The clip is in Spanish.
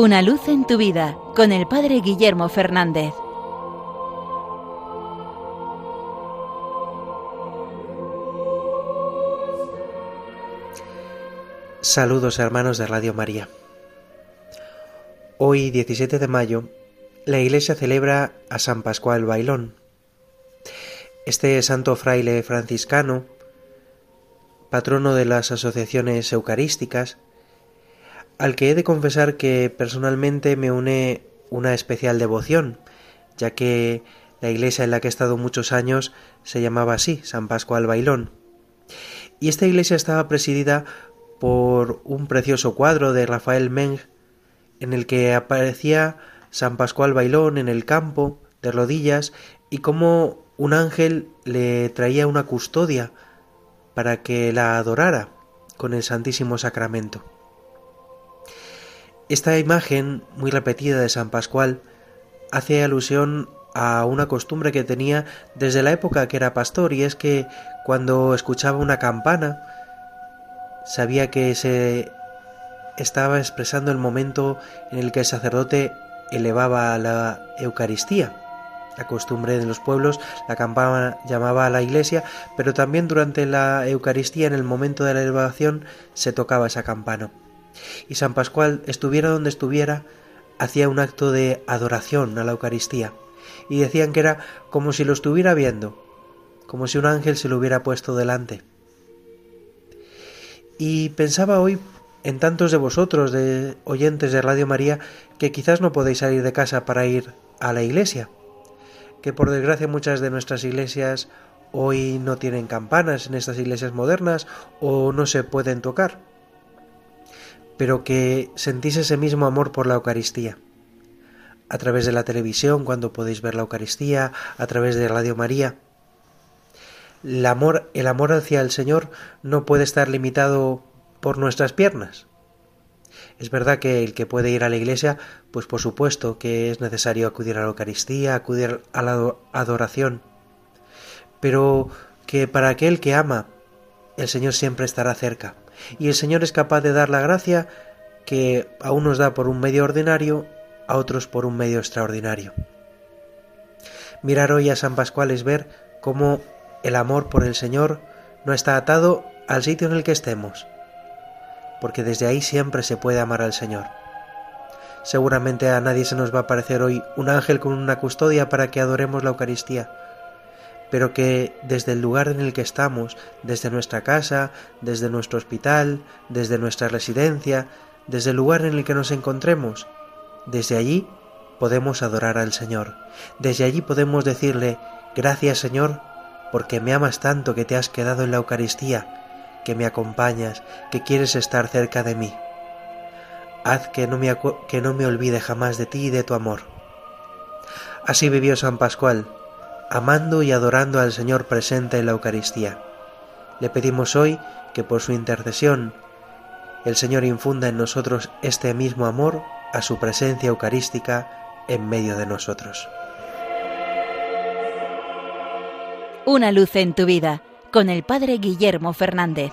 Una luz en tu vida con el Padre Guillermo Fernández. Saludos hermanos de Radio María. Hoy, 17 de mayo, la Iglesia celebra a San Pascual Bailón. Este santo fraile franciscano, patrono de las asociaciones eucarísticas, al que he de confesar que personalmente me une una especial devoción, ya que la iglesia en la que he estado muchos años se llamaba así, San Pascual Bailón. Y esta iglesia estaba presidida por un precioso cuadro de Rafael Meng, en el que aparecía San Pascual Bailón en el campo, de rodillas, y como un ángel le traía una custodia para que la adorara con el Santísimo Sacramento. Esta imagen, muy repetida de San Pascual, hace alusión a una costumbre que tenía desde la época que era pastor, y es que cuando escuchaba una campana, sabía que se estaba expresando el momento en el que el sacerdote elevaba la Eucaristía. La costumbre de los pueblos, la campana llamaba a la iglesia, pero también durante la Eucaristía, en el momento de la elevación, se tocaba esa campana y San Pascual, estuviera donde estuviera, hacía un acto de adoración a la Eucaristía, y decían que era como si lo estuviera viendo, como si un ángel se lo hubiera puesto delante. Y pensaba hoy en tantos de vosotros, de oyentes de Radio María, que quizás no podéis salir de casa para ir a la iglesia, que por desgracia muchas de nuestras iglesias hoy no tienen campanas en estas iglesias modernas o no se pueden tocar pero que sentís ese mismo amor por la Eucaristía. A través de la televisión, cuando podéis ver la Eucaristía, a través de Radio María. El amor, el amor hacia el Señor no puede estar limitado por nuestras piernas. Es verdad que el que puede ir a la iglesia, pues por supuesto que es necesario acudir a la Eucaristía, acudir a la adoración, pero que para aquel que ama, el Señor siempre estará cerca y el Señor es capaz de dar la gracia que a unos da por un medio ordinario, a otros por un medio extraordinario. Mirar hoy a San Pascual es ver cómo el amor por el Señor no está atado al sitio en el que estemos, porque desde ahí siempre se puede amar al Señor. Seguramente a nadie se nos va a parecer hoy un ángel con una custodia para que adoremos la Eucaristía, pero que desde el lugar en el que estamos, desde nuestra casa, desde nuestro hospital, desde nuestra residencia, desde el lugar en el que nos encontremos, desde allí podemos adorar al Señor, desde allí podemos decirle, gracias Señor, porque me amas tanto que te has quedado en la Eucaristía, que me acompañas, que quieres estar cerca de mí. Haz que no me, que no me olvide jamás de ti y de tu amor. Así vivió San Pascual, amando y adorando al Señor presente en la Eucaristía. Le pedimos hoy que por su intercesión el Señor infunda en nosotros este mismo amor a su presencia eucarística en medio de nosotros. Una luz en tu vida con el Padre Guillermo Fernández.